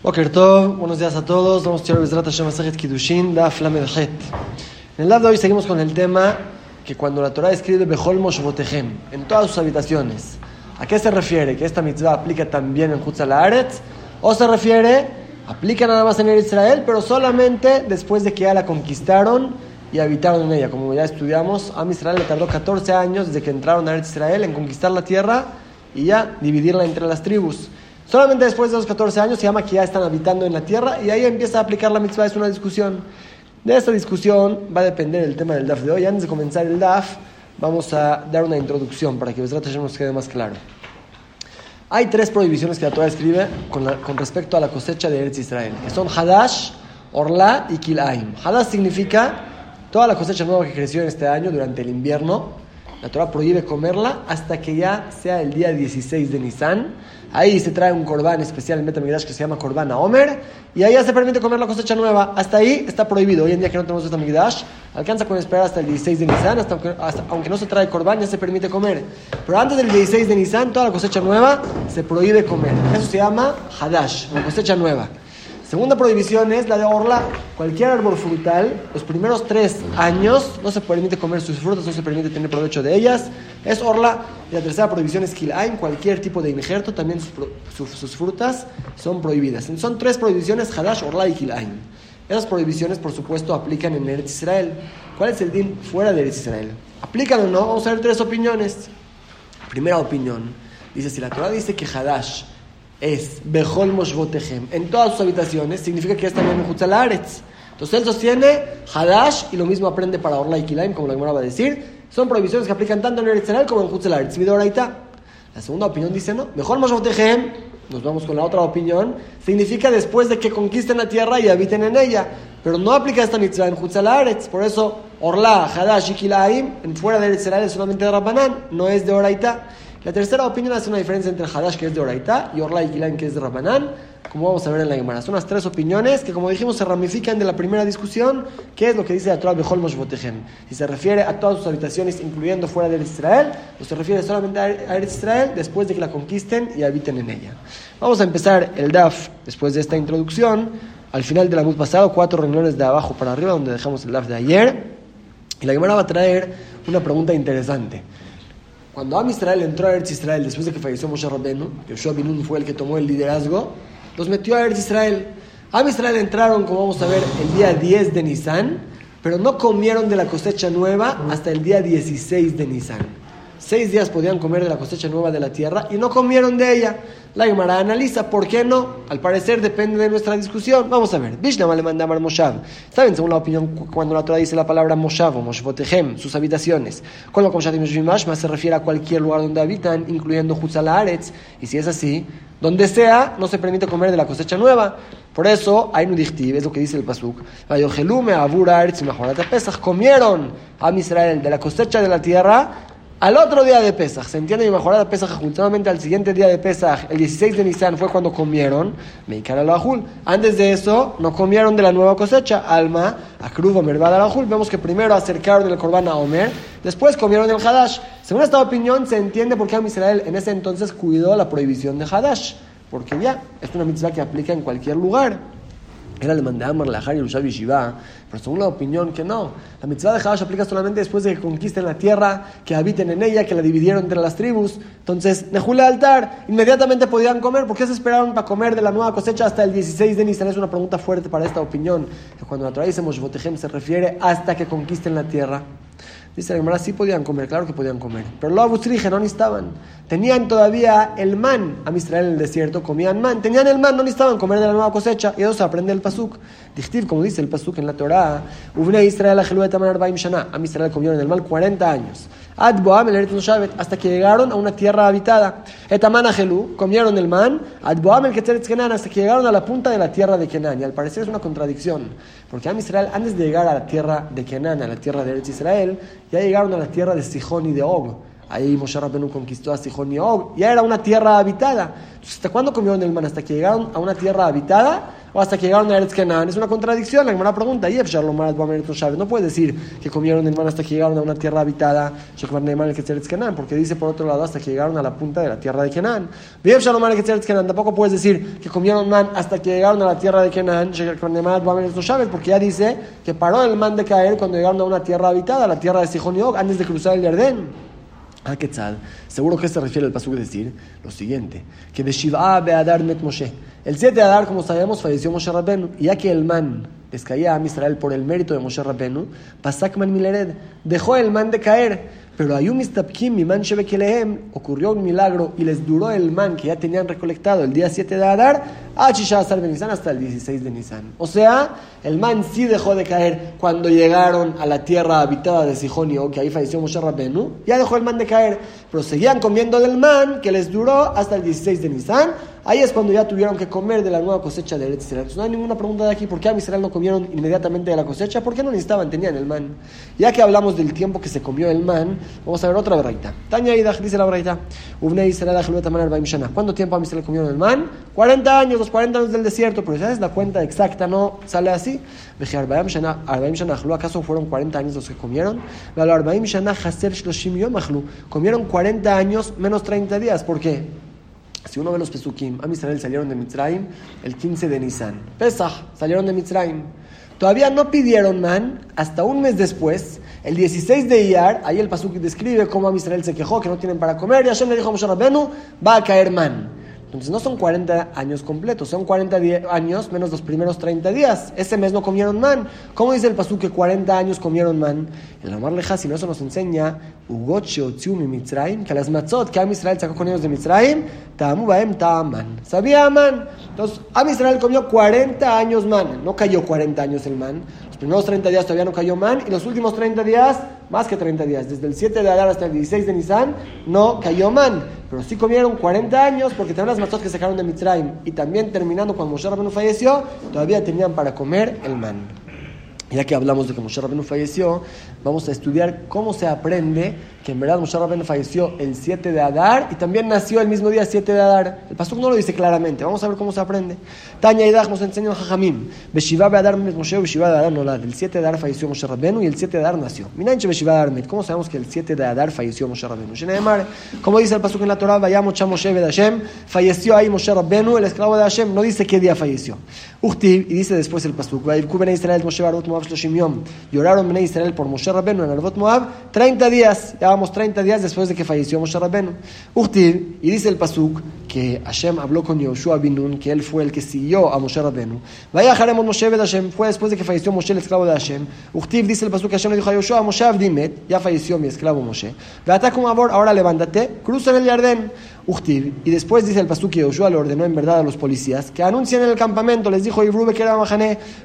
Tov, buenos días a todos. Vamos a estudiar Bezrat Hashem Kiddushin, Daf Lamed Het. En el lado de hoy seguimos con el tema que cuando la Torah escribe Bechol Moshvotehem, en todas sus habitaciones, ¿a qué se refiere? ¿Que esta mitzvah aplica también en Hutzal? ¿O se refiere, aplica nada más en Israel, pero solamente después de que ya la conquistaron y habitaron en ella? Como ya estudiamos, a Israel le tardó 14 años desde que entraron a Israel en conquistar la tierra y ya dividirla entre las tribus. Solamente después de los 14 años se llama que ya están habitando en la tierra y ahí empieza a aplicar la mitzvah. Es una discusión. De esta discusión va a depender el tema del DAF de hoy. Antes de comenzar el DAF, vamos a dar una introducción para que nos quede más claro. Hay tres prohibiciones que la Torah escribe con, con respecto a la cosecha de Eretz Israel, que son Hadash, Orla y Kilaim. Hadash significa toda la cosecha nueva que creció en este año durante el invierno la Torah prohíbe comerla hasta que ya sea el día 16 de Nisan. Ahí se trae un corbán especial en Betamidash que se llama corbán a Omer. Y ahí ya se permite comer la cosecha nueva. Hasta ahí está prohibido. Hoy en día que no tenemos Betamidash, alcanza con esperar hasta el 16 de Nisan. Hasta, aunque no se trae corbán, ya se permite comer. Pero antes del 16 de Nisan, toda la cosecha nueva se prohíbe comer. Eso se llama Hadash, la cosecha nueva. Segunda prohibición es la de orla. Cualquier árbol frutal, los primeros tres años no se permite comer sus frutas, no se permite tener provecho de ellas. Es orla. Y la tercera prohibición es kilaim. Cualquier tipo de injerto, también sus, frutas son prohibidas. Son tres prohibiciones, hadash, orla y kilaim. Esas prohibiciones, por supuesto, aplican en Eretz Israel. ¿Cuál es el din fuera de Eretz Israel? ¿Aplican o no? Vamos a ver tres opiniones. Primera opinión. Dice, si la Torah dice que hadash es Bejol Moshvotehem en todas sus habitaciones, significa que ya están en Hutzal Entonces él sostiene Hadash y lo mismo aprende para Orla y Kilaim, como la Gemara va a decir. Son prohibiciones que aplican tanto en Eretz como en Hutzal Aretz. La segunda opinión dice no. Mejor Moshvotehem, nos vamos con la otra opinión, significa después de que conquisten la tierra y habiten en ella. Pero no aplica esta mitzvah en Hutzal Por eso Orla, Hadash y Kilaim, en fuera de Eretz es solamente de Rabbanán, no es de Oraita. La tercera opinión hace una diferencia entre Hadash, que es de Oraita, y Orla y Kilan, que es de Rabanán, como vamos a ver en la Gemara. Son las tres opiniones que, como dijimos, se ramifican de la primera discusión, que es lo que dice la Torah Bejol Moshvotehem. Si se refiere a todas sus habitaciones, incluyendo fuera de Israel, o se refiere solamente a Israel después de que la conquisten y habiten en ella. Vamos a empezar el DAF después de esta introducción. Al final del Amud pasado, cuatro reuniones de abajo para arriba, donde dejamos el DAF de ayer. Y la Gemara va a traer una pregunta interesante. Cuando Am Israel entró a Eretz Israel después de que falleció Moshe Rabbeinu, Yoshua Binun fue el que tomó el liderazgo, los metió a Eretz Israel. Am entraron, como vamos a ver, el día 10 de Nisan, pero no comieron de la cosecha nueva hasta el día 16 de Nisan. Seis días podían comer de la cosecha nueva de la tierra y no comieron de ella. La Gemara analiza por qué no. Al parecer depende de nuestra discusión. Vamos a ver. Vishnama le mandaba Moshav. Saben, según la opinión, cuando la Torah dice la palabra Moshav o Moshvotehem, sus habitaciones. Cuando más se refiere a cualquier lugar donde habitan, incluyendo Hutzal Y si es así, donde sea, no se permite comer de la cosecha nueva. Por eso, hay un es lo que dice el Pasuk. Comieron a Israel de la cosecha de la tierra al otro día de Pesach, ¿se entiende? Y mejorar a Pesach justamente al siguiente día de Pesach, el 16 de Nisan fue cuando comieron, Meikar al Ajul. Antes de eso, no comieron de la nueva cosecha, Alma, Akruva, Mervad al Ajul. Vemos que primero acercaron el Corban a Omer, después comieron el Hadash. Según esta opinión, se entiende por qué Israel en ese entonces cuidó la prohibición de Hadash, porque ya es una mitzvah que aplica en cualquier lugar. Era el mandamar la y Yerushav Shiva, pero según la opinión que no. La mitzvah de Hadash aplica solamente después de que conquisten la tierra, que habiten en ella, que la dividieron entre las tribus. Entonces, Nejule altar, inmediatamente podían comer. ¿Por qué se esperaron para comer de la nueva cosecha hasta el 16 de Nisan? Es una pregunta fuerte para esta opinión. Que cuando la Torah dice se refiere hasta que conquisten la tierra. Dice la hermana, sí podían comer, claro que podían comer. Pero los abustrije no necesitaban. Tenían todavía el man. A Israel en el desierto comían man. Tenían el man, no necesitaban comer de la nueva cosecha. Y eso se aprende el pasuk. Dichtiv, como dice el pasuk en la Torah, Israel. A Israel comieron el mal 40 años. Hasta que llegaron a una tierra habitada. Comieron el man. Hasta que llegaron a la punta de la tierra de Kenan. Y al parecer es una contradicción. Porque a Israel, antes de llegar a la tierra de Kenan, a la tierra de Israel, ya llegaron a la tierra de Sijón y de Og. Ahí Moshe Rabbeinu conquistó a Sijón y Og. Ya era una tierra habitada. Entonces, ¿hasta cuándo comieron el man? Hasta que llegaron a una tierra habitada. Hasta que llegaron a Eretz Kenan. Es una contradicción. La primera pregunta, no puedes decir que comieron el man hasta que llegaron a una tierra habitada, porque dice por otro lado hasta que llegaron a la punta de la tierra de Kenan. Tampoco puedes decir que comieron man hasta que llegaron a la tierra de Kenan, porque ya dice que paró el man de caer cuando llegaron a una tierra habitada, la tierra de Sijón antes de cruzar el Yardén. Ah, seguro que se refiere al pasuk decir lo siguiente, que de Shiva Beadar met Moshe. El 7 de Adar, como sabemos, falleció Moshe Rabbenu, y ya que el man les caía a Israel por el mérito de Moshe Rabbenu, Pasakman Milered dejó el man de caer pero hay un mistapkim, mi man lehem, ocurrió un milagro y les duró el man que ya tenían recolectado el día 7 de Adar, de Nisan hasta el 16 de Nisan. O sea, el man sí dejó de caer cuando llegaron a la tierra habitada de Sijonio, que ahí falleció Moshe Rabbenu, ya dejó el man de caer, pero seguían comiendo del man que les duró hasta el 16 de Nisan. Ahí es cuando ya tuvieron que comer de la nueva cosecha de Eretz Entonces no hay ninguna pregunta de aquí, ¿por qué a Israel no comieron inmediatamente de la cosecha? ¿Por qué no necesitaban? Tenían el man. Ya que hablamos del tiempo que se comió el man, vamos a ver otra braita. Taña Idach dice la braita. ¿Cuánto tiempo a Israel comieron el man? 40 años, los 40 años del desierto, pero esa es la cuenta exacta, no sale así. ¿Acaso fueron 40 años los que comieron? Comieron 40 años menos 30 días. ¿Por qué? Si uno ve los Pesukim, a Israel salieron de Mitzrayim el 15 de Nisan. Pesach, salieron de Mitzrayim. Todavía no pidieron man hasta un mes después, el 16 de Iyar, ahí el Pasuk describe cómo a Israel se quejó que no tienen para comer y Hashem le dijo a Moshe Rabbenu, va a caer man. Entonces no son 40 años completos, son 40 años menos los primeros 30 días. Ese mes no comieron man. ¿Cómo dice el pasú que 40 años comieron man? El Amar no eso nos enseña, que las matzot que Am Israel sacó con ellos de Mitzrayim, Tamu. Sabía man. Entonces, Am Israel comió 40 años man. No cayó 40 años el man. Los primeros 30 días todavía no cayó man. Y los últimos 30 días, más que 30 días. Desde el 7 de Adar hasta el 16 de Nisan, no cayó man pero sí comieron 40 años porque tenían las matzot que sacaron de Mitzrayim y también terminando cuando Moshe Rabbeinu falleció, todavía tenían para comer el man. Ya que hablamos de que Moshe Rabbeinu falleció, vamos a estudiar cómo se aprende que en verdad Moshe Rabbeinu falleció el 7 de Adar y también nació el mismo día 7 de Adar. El pastor no lo dice claramente, vamos a ver cómo se aprende. Taña y nos enseña Jajamim. Beshiva Moshe, Beshiva Adar Nolad. El 7 de Adar falleció Moshe Rabbeinu y el 7 de Adar nació. Adar. ¿Cómo sabemos que el 7 de Adar falleció Moshe Rabbeinu? Como dice el pastor en la Torah, vayamos a Moshe Hashem, falleció ahí Moshe Rabbeinu, el esclavo de Hashem. No dice qué día falleció. Uchtiv, y dice después el pastor, Israel Moshe Barot Moab Lloraron Bnei Israel por Moshe Arbot Moab 30 días. Ya 30 días después de que falleció Moshe Rabbeinu. Uchtiv, y dice el Pasuk que Hashem habló con Yoshua Binun, que él fue el que siguió a Moshe Rabbeinu. Vaya Jaremon Moshe Ved Hashem, fue después de que falleció Moshe, el esclavo de Hashem. Uchtiv dice el Pasuk que Hashem le dijo a Yoshua, Moshe Abdimet, ya falleció mi esclavo Moshe. Ve como ahora levántate, cruza el jardín y después dice el pasuk que Yoshua le ordenó en verdad a los policías que anuncien en el campamento, les dijo Ibrube que era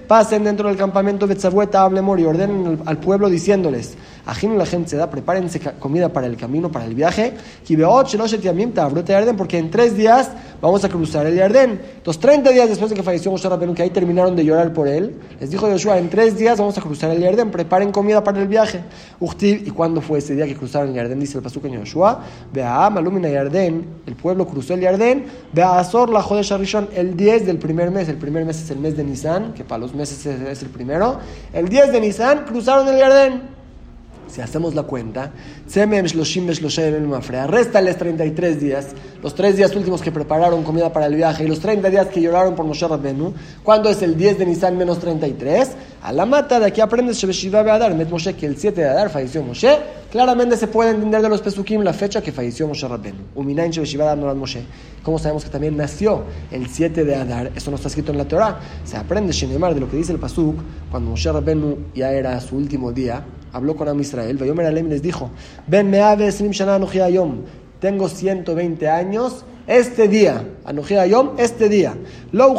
pasen dentro del campamento Betzabueta, Ablemor y ordenen al pueblo diciéndoles, Ajim la gente se da, prepárense comida para el camino, para el viaje, porque en tres días vamos a cruzar el Yardén. Entonces, 30 días después de que falleció Moshe Rabbeinu, que ahí terminaron de llorar por él, les dijo Yoshua, en tres días vamos a cruzar el Yardén, preparen comida para el viaje. ¿y cuándo fue ese día que cruzaron el Yardén? Dice el pasuk en Yoshua, vea Malumina Yardén, el pueblo cruzó el Yardén, vea Azor la Jodesh Arishon, el 10 del primer mes, el primer mes es el mes de Nisan, que para los meses es el primero, el 10 de Nisan cruzaron el Yardén. Si hacemos la cuenta, réstales 33 días, los 3 días últimos que prepararon comida para el viaje y los 30 días que lloraron por Moshe Rabbenu, ¿cuándo es el 10 de Nisan menos 33? A la mata de aquí aprendes Met Moshe, que el 7 de Adar falleció Moshe, claramente se puede entender de los Pesukim la fecha que falleció Moshe Rabbenu. Uminain Shebeshiva Adar no Moshe. ¿Cómo sabemos que también nació el 7 de Adar? Eso no está escrito en la Torah. Se aprende Shenemar de lo que dice el Pasuk, cuando Moshe Rabbenu ya era su último día, habló con Am Israel, Vayomer Alem les dijo, Ben Meave Slim Shana tengo 120 años este día, Anojea Yom, este día, lo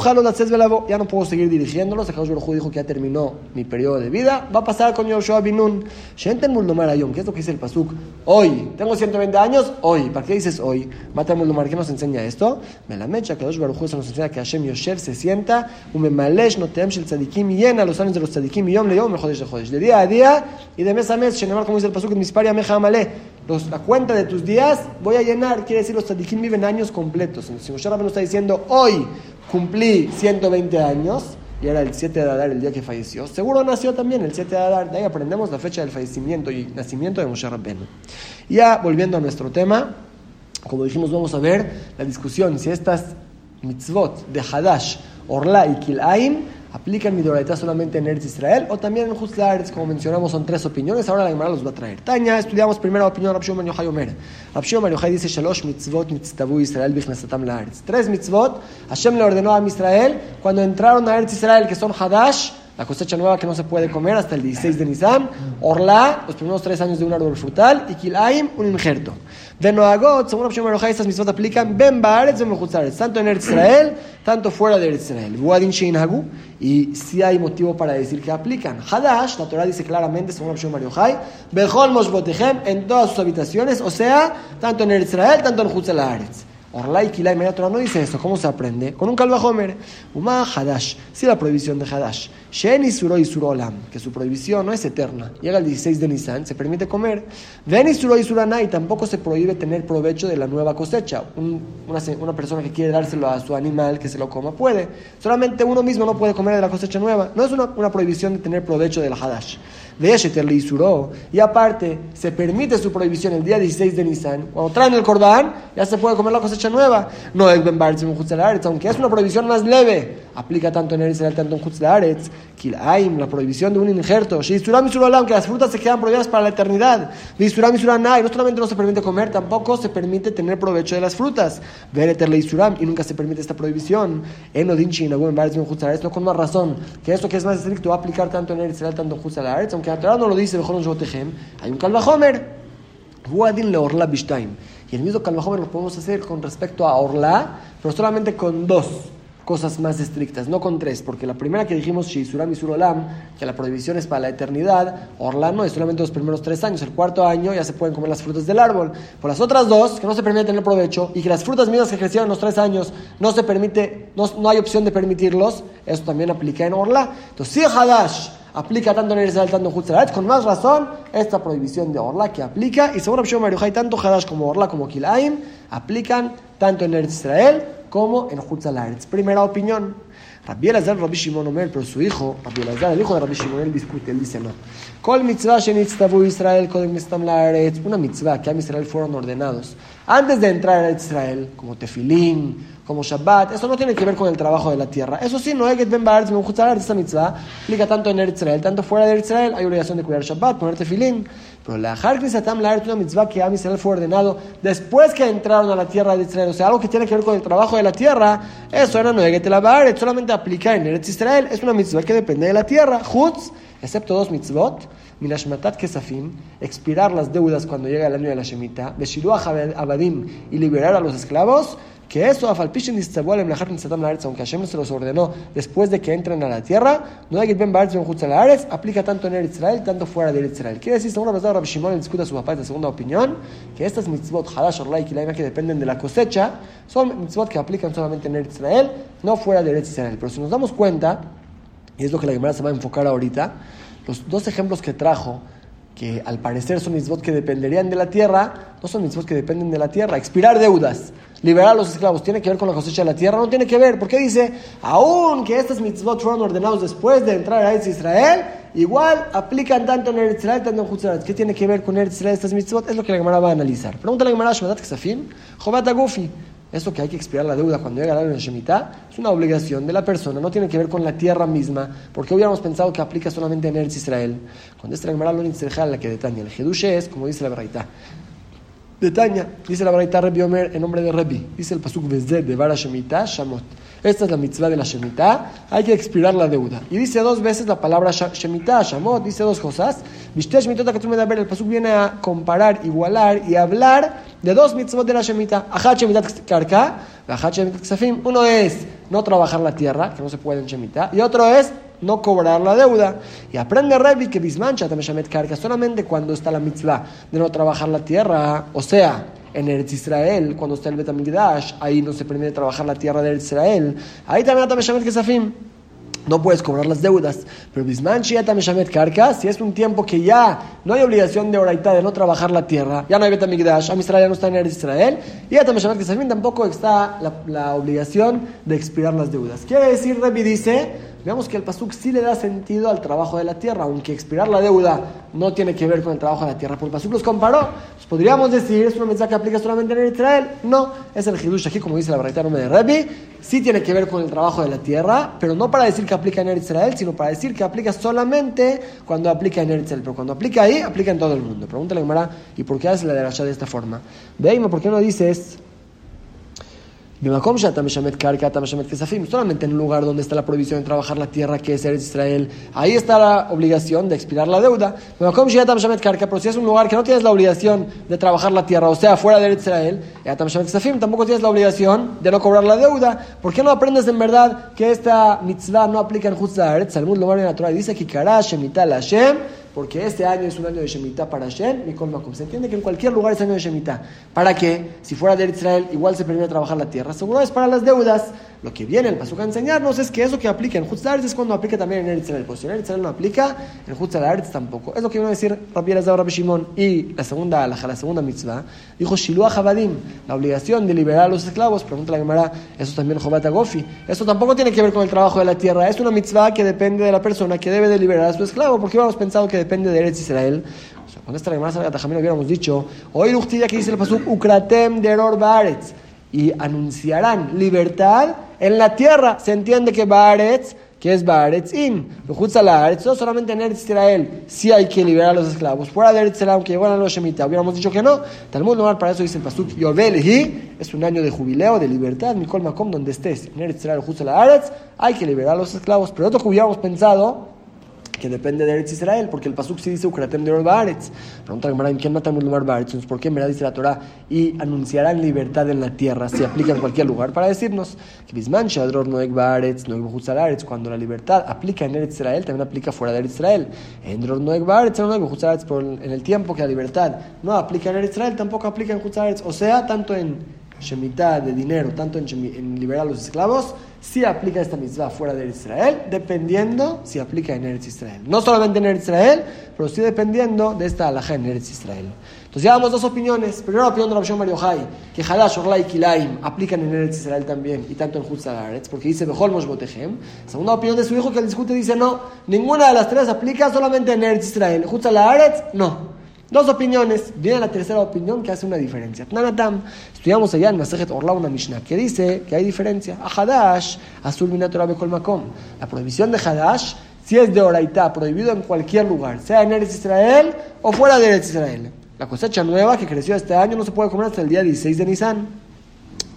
ya no puedo seguir dirigiéndolos. Akadosh Baruj dijo que ya terminó mi periodo de vida. Va a pasar con Yoshua Binun. Shenten Muldomar Yom, ¿qué es lo que dice el Pasuk? Hoy, tengo 120 años, hoy. ¿Para qué dices hoy? Mata Muldomar, ¿qué nos enseña esto? Me la mecha, Akadosh Baruj se nos enseña que Hashem Yoshev se sienta, un memalesh no tem shel tzadikim, llena los años de los tzadikim, yom le yom, jodesh de día a día y de mes a mes, Shenemar, como dice el Pasuk, en Misparia Meja Amale la cuenta de tus días voy a llenar. Quiere decir, los tzadikim viven años completos. Si Moshe Rabbeinu está diciendo, hoy cumplí 120 años, y era el 7 de Adar el día que falleció, seguro nació también el 7 de Adar. De ahí aprendemos la fecha del fallecimiento y nacimiento de Moshe Rabbeinu. Ya volviendo a nuestro tema, como dijimos, vamos a ver la discusión si estas mitzvot de Hadash, Orla y Kilaim aplican Midoraita solamente en Eretz Israel o también en Eretz, como mencionamos, son tres opiniones. Ahora la Gemara los va a traer. Taña, estudiamos primero la opinión de Rabshon Yochai Omer. Rabshon Yochai dice: Shalosh mitzvot nitztavu Israel bichnesatam laaretz. Tres mitzvot Hashem le ordenó a Israel cuando entraron a Eretz Israel, que son Hadash, la cosecha nueva que no se puede comer hasta el 16 de Nisan, Orla, los primeros tres años de un árbol frutal, y Kilaim, un injerto. De Noagot, según Rabshon Yochai, estas mitzvot aplican Ben Baaretz, Ben tanto en Eretz Israel, tanto fuera de Eretz Israel. Y si hay motivo para decir que aplican. Hadash, la Torah dice claramente, según Rabshon Mario Jai, Bejol Moshbotehem, en todas sus habitaciones, o sea, tanto en el Israel, tanto en Hutzalaretz. Orlai Kilai Torah no dice eso. ¿Cómo se aprende? Con un Homer. Uma Hadash. Sí, la prohibición de Hadash. Shen Isuro Isurolam. Que su prohibición no es eterna. Llega el 16 de Nisan, se permite comer. Ven Isuro y Tampoco se prohíbe tener provecho de la nueva cosecha. una, una, persona que quiere dárselo a su animal que se lo coma puede. Solamente uno mismo no puede comer de la cosecha nueva. No es una, una prohibición de tener provecho de la Hadash. Y aparte, se permite su prohibición el día 16 de Nisan. Cuando traen el Cordán, ya se puede comer la cosecha nueva. No es Ben aunque es una prohibición más leve. Aplica tanto en Israel, tanto en Hutzlaretz. Kilaim, la prohibición de un injerto. Shisuram que las frutas se quedan prohibidas para la eternidad. Visuram y no solamente no se permite comer, tampoco se permite tener provecho de las frutas. Vereterle Isuram, y nunca se permite esta prohibición. Enodinchi, no con más razón. Que esto que es más estricto va a aplicar tanto en Israel, tanto en Hutzlaretz, que la Torah no lo dice, mejor hay un Kalvahomer, Huadin le Orla Bishtaim. Y el mismo Kalvahomer lo podemos hacer con respecto a Orla, pero solamente con dos cosas más estrictas, no con tres, porque la primera que dijimos, Shisuram y Surolam, que la prohibición es para la eternidad, Orla no es solamente los primeros tres años, el cuarto año ya se pueden comer las frutas del árbol. Por las otras dos, que no se permite tener provecho, y que las frutas mismas que crecieron los tres años no se permite, no, no hay opción de permitirlos, eso también aplica en Orla. Entonces, si Hadash aplica tanto en Israel, tanto en Hutzalaret, con más razón esta prohibición de Orla que aplica, y según Rabshon Mariojai, tanto Hadash como Orla como Kilaim aplican tanto en Israel como en Hutzalaret. Primera opinión. Rabbi Elazar, Rabbi Shimon Omer, pero su hijo, Rabbi Elazar, el hijo de Rabbi Shimon, él discute, él dice no. Kol mitzvah shenitztavu Israel, kodem laaretz, una mitzvah que a Israel fueron ordenados. Antes de entrar a Israel, como tefilín, como Shabbat, eso no tiene que ver con el trabajo de la tierra. Eso sí, no hay que ben Baaretz, esta mitzvah, aplica tanto en Israel, tanto fuera de Israel, hay obligación de cuidar Shabbat, poner tefilín. Pero la Harknisatam la una mitzvah que a Israel fue ordenado después que entraron a la tierra de Israel. O sea, algo que tiene que ver con el trabajo de la tierra. Eso era no que la solamente aplica en Eretz Israel. Es una mitzvah que depende de la tierra. Chutz, excepto dos mitzvot. Minashmatat Kesafim, expirar las deudas cuando llega el año de la Shemitah. Beshiluach Abadim y liberar a los esclavos que eso, aunque Hashem se los ordenó después de que entren a la tierra, no hay que ben aplica tanto en Israel, tanto fuera de Israel. Quiere decir, según la Rabbi Shimon discute a su papá de segunda opinión, que estas mitzvot, Hadash, Orla y que dependen de la cosecha, son mitzvot que aplican solamente en Israel, no fuera de Israel. Pero si nos damos cuenta, y es lo que la Gemara se va a enfocar ahorita, los dos ejemplos que trajo, que al parecer son mitzvot que dependerían de la tierra, no son mitzvot que dependen de la tierra. Expirar deudas liberar a los esclavos, ¿tiene que ver con la cosecha de la tierra? No tiene que ver, porque dice, aun que estas mitzvot fueron ordenados después de entrar a Israel, igual aplican tanto en Eretz Israel, tanto en Juzzarat. ¿Qué tiene que ver con Eretz Israel estas mitzvot? Es lo que la Gemara va a analizar. Pregunta la Gemara, Shmadat Ksafim, Jobat Agufi. Esto que hay que expirar la deuda cuando llega el año de Shemitah es una obligación de la persona, no tiene que ver con la tierra misma, porque hubiéramos pensado que aplica solamente en Eretz Israel. Cuando esta Gemara lo la que detaña, el Jedushe es, como dice la Beraita, de Dice la Baraita Rebbi Omer en nombre de Rebbi. Dice el Pasuk Vezed de Vara Shemitah Shamot. Esta es la mitzvah de la Shemitah. Hay que expirar la deuda. Y dice dos veces la palabra Shemitah, Shamot. Dice dos cosas. Ver. El Pasuk viene a comparar, igualar y hablar de dos mitzvot de la Shemitah. Achat Shemitat Karka, Achat Shemitat Ksafim. Uno es no trabajar la tierra, que no se puede en Shemitah. Y otro es no cobrar la deuda. Y aprende Revi que bismancha también carga solamente cuando está la mitzvah de no trabajar la tierra, o sea, en Eretz Israel, cuando está el Betamigdash, ahí no se permite trabajar la tierra de Eretz Israel. Ahí también que Kesafim. no puedes cobrar las deudas. Pero Bisman Shiata Meshamet Karka, si es un tiempo que ya no hay obligación de oraita de no trabajar la tierra, ya no hay Betamigdash, Am Israel ya no está en Eretz Israel, y Yata Meshamet Kesafim tampoco está la, obligación de expirar las deudas. Quiere decir, Rebi dice, veamos que el Pasuk sí le da sentido al trabajo de la tierra, aunque expirar la deuda no tiene que ver con el trabajo de la tierra. Porque el Pasuk los comparó. Pues podríamos decir, ¿es una mensaje que aplica solamente en Israel? No, es el Hidush aquí, como dice la verdad de Rebi, sí tiene que ver con el trabajo de la tierra, pero no para decir que aplica en Israel, sino para decir que aplica solamente cuando aplica en Israel. Pero cuando aplica ahí, aplica en todo el mundo. Pregúntale a Gemara, ¿y por qué hace la de de esta forma? Veime, ¿por qué no dices solamente en un lugar donde está la prohibición de trabajar la tierra que es Eretz Israel, ahí está la obligación de expirar la deuda. Pero si es un lugar que no tienes la obligación de trabajar la tierra, o sea, fuera de Eretz Israel, tampoco tienes la obligación de no cobrar la deuda. ¿Por qué no aprendes en verdad que esta mitzvah no aplica en Jutzah Eretz? Talmud lo en la Torah dice que Hashem porque este año es un año de Shemitah para Hashem, Mikol Makom. Se entiende que en cualquier lugar es año de Shemitah. ¿Para qué? Si fuera de Israel, igual se permite trabajar la tierra. Seguro es para las deudas. Lo que viene el Pasuk a enseñarnos es que eso que aplica en Hutzlaritz es cuando aplica también en Israel. Pues si en Israel no aplica, en Hutzlaritz tampoco. Es lo que viene a decir Rabbi Elazar Rabbi Shimon. Y la segunda la segunda mitzvah, dijo Shiluah Habadim, la obligación de liberar a los esclavos. Pregunta la Gemara, eso también Jobat Gofi. Eso tampoco tiene que ver con el trabajo de la tierra. Es una mitzvah que depende de la persona que debe de liberar a su esclavo. Porque habíamos pensado que depende de Eretz Israel. O sea, cuando esta Gemara también hubiéramos dicho, hoy Luchtilla que dice el Pasuk, Ukratem deror Baaretz y anunciarán libertad en la tierra. Se entiende que Baaretz, que es Baaretzin, no solamente en Eretz Israel, sí hay que liberar a los esclavos. Fuera de Eretz Israel, aunque llegan a los Shemitah, hubiéramos dicho que no. Talmud normal para eso dice el Pasuk, Yovelhi, es un año de jubileo, de libertad, Mikol Makom, donde estés, en Eretz Israel, hay que liberar a los esclavos. Pero otro que hubiéramos pensado, que depende de Eretz Israel, porque el Pasuk sí dice Ukratem de Baaretz. Pregunta ¿en quién mata lugar? Entonces, ¿por qué me dice la Torah? Y anunciarán libertad en la tierra, se aplica en cualquier lugar, para decirnos que Bisman Shadror Noeg Baaretz, Noeg Bujutzaretz, cuando la libertad aplica en Eretz Israel, también aplica fuera de Eretz Israel. En Dror Noeg Baaretz, Noeg Bujutzaretz, en el tiempo que la libertad no aplica en Eretz Israel, tampoco aplica en Bujutzaretz. O sea, tanto en Shemitah de dinero, tanto en, en liberar a los esclavos, si aplica esta mitzvah fuera de Israel, dependiendo si aplica en Eretz Israel. No solamente en Eretz Israel, pero sí dependiendo de esta alhaja en Eretz Israel. Entonces ya damos dos opiniones. Primera opinión de la opción Mario Hay, que Hadash, Orla y Kilaim aplican en Eretz Israel también, y tanto en Eretz, porque dice Bejol Botehem. Segunda opinión de su hijo que el discute dice no, ninguna de las tres aplica solamente en Eretz Israel. Eretz, no. Dos opiniones. Viene la tercera opinión que hace una diferencia. Tnanatam. Estudiamos allá en Masejet Orla una Mishnah que dice que hay diferencia. A Hadash, Azul Minatora Makom. La prohibición de Hadash, si es de Oraitá, prohibido en cualquier lugar, sea en Eretz Israel o fuera de Eretz Israel. La cosecha nueva que creció este año no se puede comer hasta el día 16 de Nisan.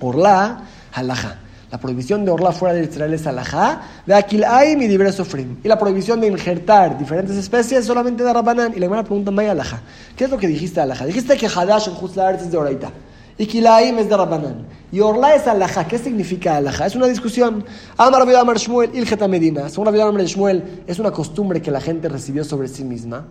Orla, Halaja. La prohibición de orla fuera de Israel es alajá, de aquilaim y diversos sofrim. Y la prohibición de injertar diferentes especies solamente de rabanán. Y la hermana pregunta, Maya alajá. ¿Qué es lo que dijiste alajá? Dijiste que hadash en Juzlar es de oraita. Y kilaim es de rabanán. Y orla es alajá. ¿Qué significa alajá? Es una discusión. Amar Amar Shmuel, Ilgeta Medina. Según Rabbi Amar Shmuel, es una costumbre que la gente recibió sobre sí misma.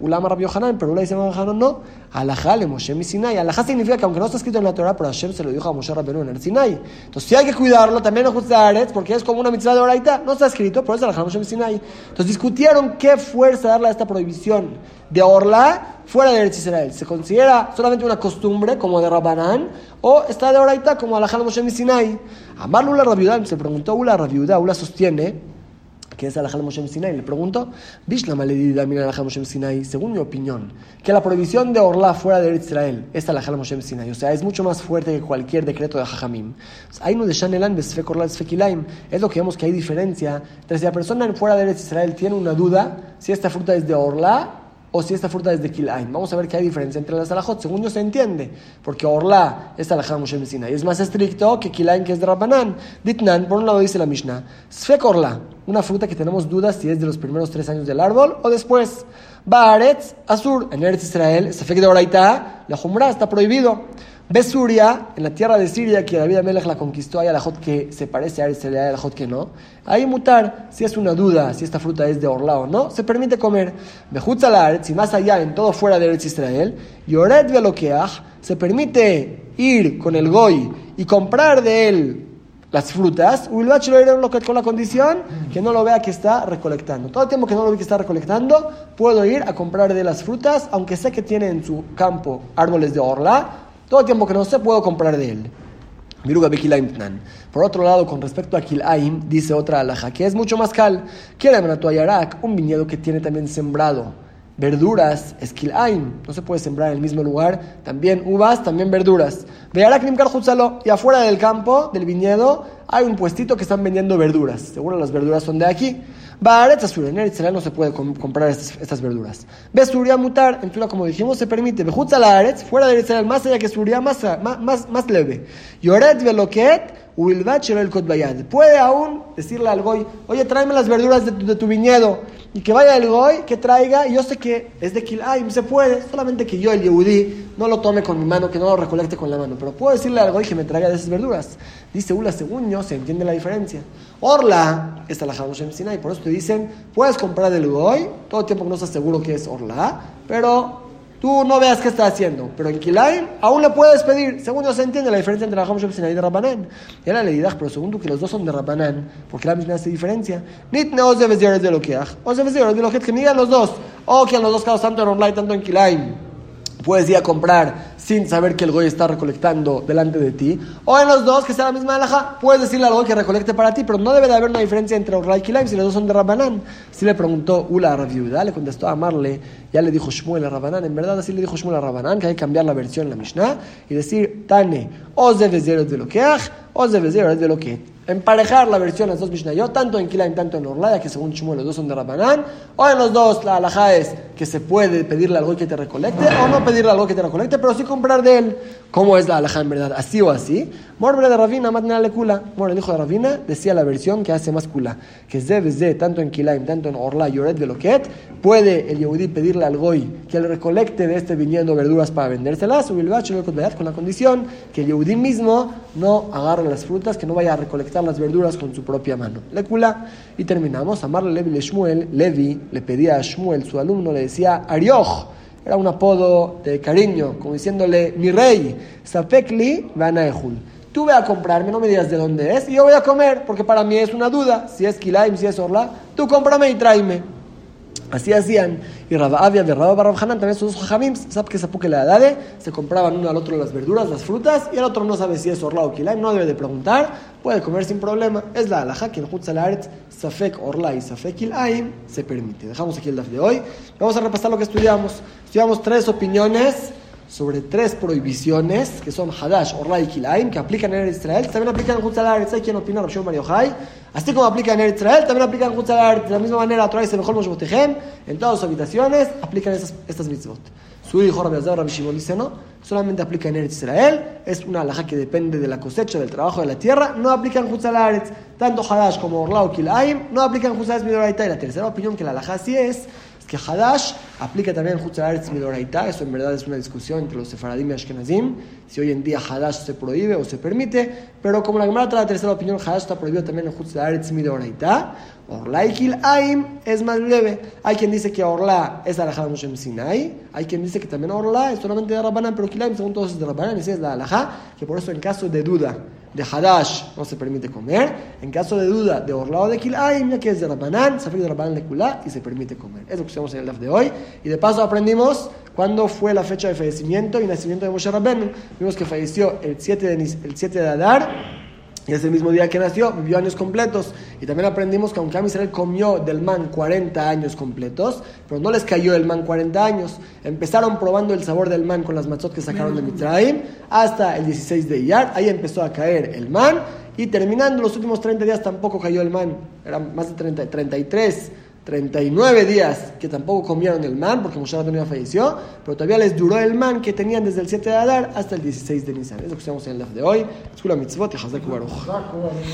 Ulama Rabbi Yohanan, pero Ulama dice Yohanan no. Alajá le Moshe mi Sinai. Alajá significa que aunque no está escrito en la Torah, pero Hashem se lo dijo a Moshe Rabbenu en el Sinai. Entonces, si hay que cuidarlo, también en Jutzaret, porque es como una mitzvah de oraita, no está escrito, pero es Alajá Moshe mi Sinai. Entonces, discutieron qué fuerza darle a esta prohibición de Orla fuera de Eretz Israel. ¿Se considera solamente una costumbre, como de Rabbanán, o está de oraita, como Alajá Moshe Sinai? Amar Ula Rabiudá, se preguntó Ula Rabiudá, Ula sostiene que es Alajal Moshe Sinai. Le pregunto, Bishlama le mira Alajal Moshe Sinai, según mi opinión, que la prohibición de Orla fuera de Israel es Alajal Moshe Sinai. O sea, es mucho más fuerte que cualquier decreto de Jajamim. Hay no de Shanelan, Besfek Orla. Es lo que vemos que hay diferencia entre si la persona fuera de Israel tiene una duda si esta fruta es de Orla o si esta fruta es de Kilaim. Vamos a ver que hay diferencia entre las alajot. Según yo se entiende, porque Orla es alajá Moshe y es más estricto que Kilaim, que es de Rabbanán. Ditnan, por un lado dice la Mishnah, Sfek Orla, una fruta que tenemos dudas si es de los primeros tres años del árbol o después. Baaretz, Azur, en Eretz Israel, Sfek de Oraita, la Jumra está prohibido. Besuria, en la tierra de Siria, que David Amelech la conquistó, hay alajot que se parece a Israel, hay alajot que no. Ahí mutar, si es una duda, si esta fruta es de Orla o no, se permite comer. Bejutzalar, si más allá, en todo fuera de Eretz Israel, Yoret Velokeach, se permite ir con el Goy y comprar de él las frutas, lo con la condición que no lo vea que está recolectando. Todo el tiempo que no lo ve que está recolectando, puedo ir a comprar de las frutas, aunque sé que tiene en su campo árboles de orla, todo el tiempo que no sé, puedo comprar de él. Por otro lado, con respecto a Kilaim, dice otra alhaja, que es mucho más cal. Quiere un viñedo que tiene también sembrado verduras, esquilaim, no se puede sembrar en el mismo lugar, también uvas, también verduras. Y afuera del campo, del viñedo, hay un puestito que están vendiendo verduras. Seguro las verduras son de aquí. En Israel no se puede comprar estas, verduras. Ve Suria mutar, en Tula, como dijimos, se permite. Bejutz fuera de Israel, más allá que Suria, más, más, más, leve. Yoret veloquet, el Puede aún decirle al goy, oye, tráeme las verduras de tu viñedo y que vaya el goy, que traiga, y yo sé que es de Kilayim, se puede, solamente que yo, el Yehudí, no lo tome con mi mano, que no lo recolecte con la mano, pero puedo decirle al goy que me traiga de esas verduras. Dice Ula, según yo, se entiende la diferencia. Orla, esta la Hamushem Sinai, por eso te dicen, puedes comprar del goy, todo el tiempo que no estás seguro que es Orla, pero tú no veas qué está haciendo. Pero en Kilaim aún le puedes pedir. Según no se entiende la diferencia entre la Ham y de Rabbanán. Y la leidad, pero segundo que los dos son de Rabbanán, porque la misma hace diferencia. Nit ne oze de lo que Oze de lo que que digan los dos. O que en los dos casos, tanto en online, tanto en Kilaim puedes ir a comprar sin saber que el goy está recolectando delante de ti. O en los dos, que sea la misma alhaja, puedes decirle al goy que recolecte para ti, pero no debe de haber una diferencia entre Orla y Kilaim si los dos son de Rabbanán. Si le preguntó Ula a Rabiuda, le contestó a Amarle, ya le dijo Shmuel a Rabbanán, en verdad así le dijo Shmuel a Rabbanán, que hay que cambiar la versión en la Mishnah y decir, Tane, os de de lo que os de de lo que emparejar la versión de las dos Mishnayot, tanto en Kilaim, tanto en Orlaya, que según Shmuel los dos son de Rabbanán, o en los dos la alhaja es que se puede pedirle algo que te recolecte, o no pedirle algo que te recolecte, pero sí comprar de él. ¿Cómo es la alhaja en verdad? ¿Así o así? Morbre de Ravina, matna le kula. El hijo de Ravina decía la versión que hace más kula, que de, tanto en Kilaim, tanto en Orla, Yoret, Veloquet, puede el Yehudí pedirle al Goy que le recolecte de este viñedo verduras para vendérselas, o el con la condición que el Yehudí mismo no agarre las frutas, que no vaya a recolectar las verduras con su propia mano. Le kula. Y terminamos. Amarle Levi le Shmuel, Levi le pedía a Shmuel, su alumno, le decía, Arioch era un apodo de cariño, como diciéndole, mi rey, Sapekli Vanaehul. Tú ve a comprarme, no me digas de dónde es, y yo voy a comer, porque para mí es una duda, si es Kilaim, si es Orla, tú cómprame y tráeme. Así hacían. Y Rababia de Rabba Hanan, también sus dos jajamim, sabe que que la edad, se compraban uno al otro las verduras, las frutas, y el otro no sabe si es orla o kilaim, no debe de preguntar, puede comer sin problema. Es la alhaja que en Hutzalaret, Safek orla y Safek kilaim se permite. Dejamos aquí el daf de hoy. Vamos a repasar lo que estudiamos. Estudiamos tres opiniones sobre tres prohibiciones que son Hadash, Orla y Kilaim, que aplican en Israel, también aplican en Hutzalaret. ¿Hay quien opina? Rabshon Mario Jai. Así como aplica en Israel, también aplica en Hutzalaret. De la misma manera, Torah y mejor Mosbotejem, en todas sus habitaciones, aplican estas, estas mitzvot. Su hijo Rabbi Azar, Rabbi Shimon dice no, solamente aplica en Israel, es una alhaja que depende de la cosecha, del trabajo de la tierra, no aplica en Hutzalaret. Tanto Hadash como Orla o Kilaim no aplican en Hutzalaret Midoraita. Y la tercera opinión que la alhaja sí es que Hadash aplica también en Hutzalaretz Midoraita, eso en verdad es una discusión entre los sefaradim y ashkenazim, si hoy en día Hadash se prohíbe o se permite, pero como la Gemara trae la tercera opinión, Hadash está prohibido también en Hutzalaretz Midoraita. Orla y Aim es más leve. Hay quien dice que Orla es alajá de Moshe Sinai, hay quien dice que también Orla es solamente de Rabbanan, pero Kilaim según todos es de Rabbanan, y es la alajá, que por eso en caso de duda de Hadash no se permite comer. En caso de duda de Orlao de Kilaim, ya que es de Rabbanán, se de Rabbanán de Kulá y se permite comer. Es que usamos en el DAF de hoy. Y de paso aprendimos cuándo fue la fecha de fallecimiento y nacimiento de Moshe Rabbeinu. Vimos que falleció el 7 de, el 7 de Adar y ese mismo día que nació, vivió años completos. Y también aprendimos que aunque Israel comió del man 40 años completos, pero no les cayó el man 40 años. Empezaron probando el sabor del man con las matzot que sacaron de Mitzrayim hasta el 16 de Iyar. Ahí empezó a caer el man. Y terminando los últimos 30 días tampoco cayó el man. Eran más de 30, 33 39 días que tampoco comieron el man porque Moshe Rabbeinu falleció, pero todavía les duró el man que tenían desde el 7 de Adar hasta el 16 de Nisan. Es lo que estamos en el de hoy. Escuela mitzvot y Baruch.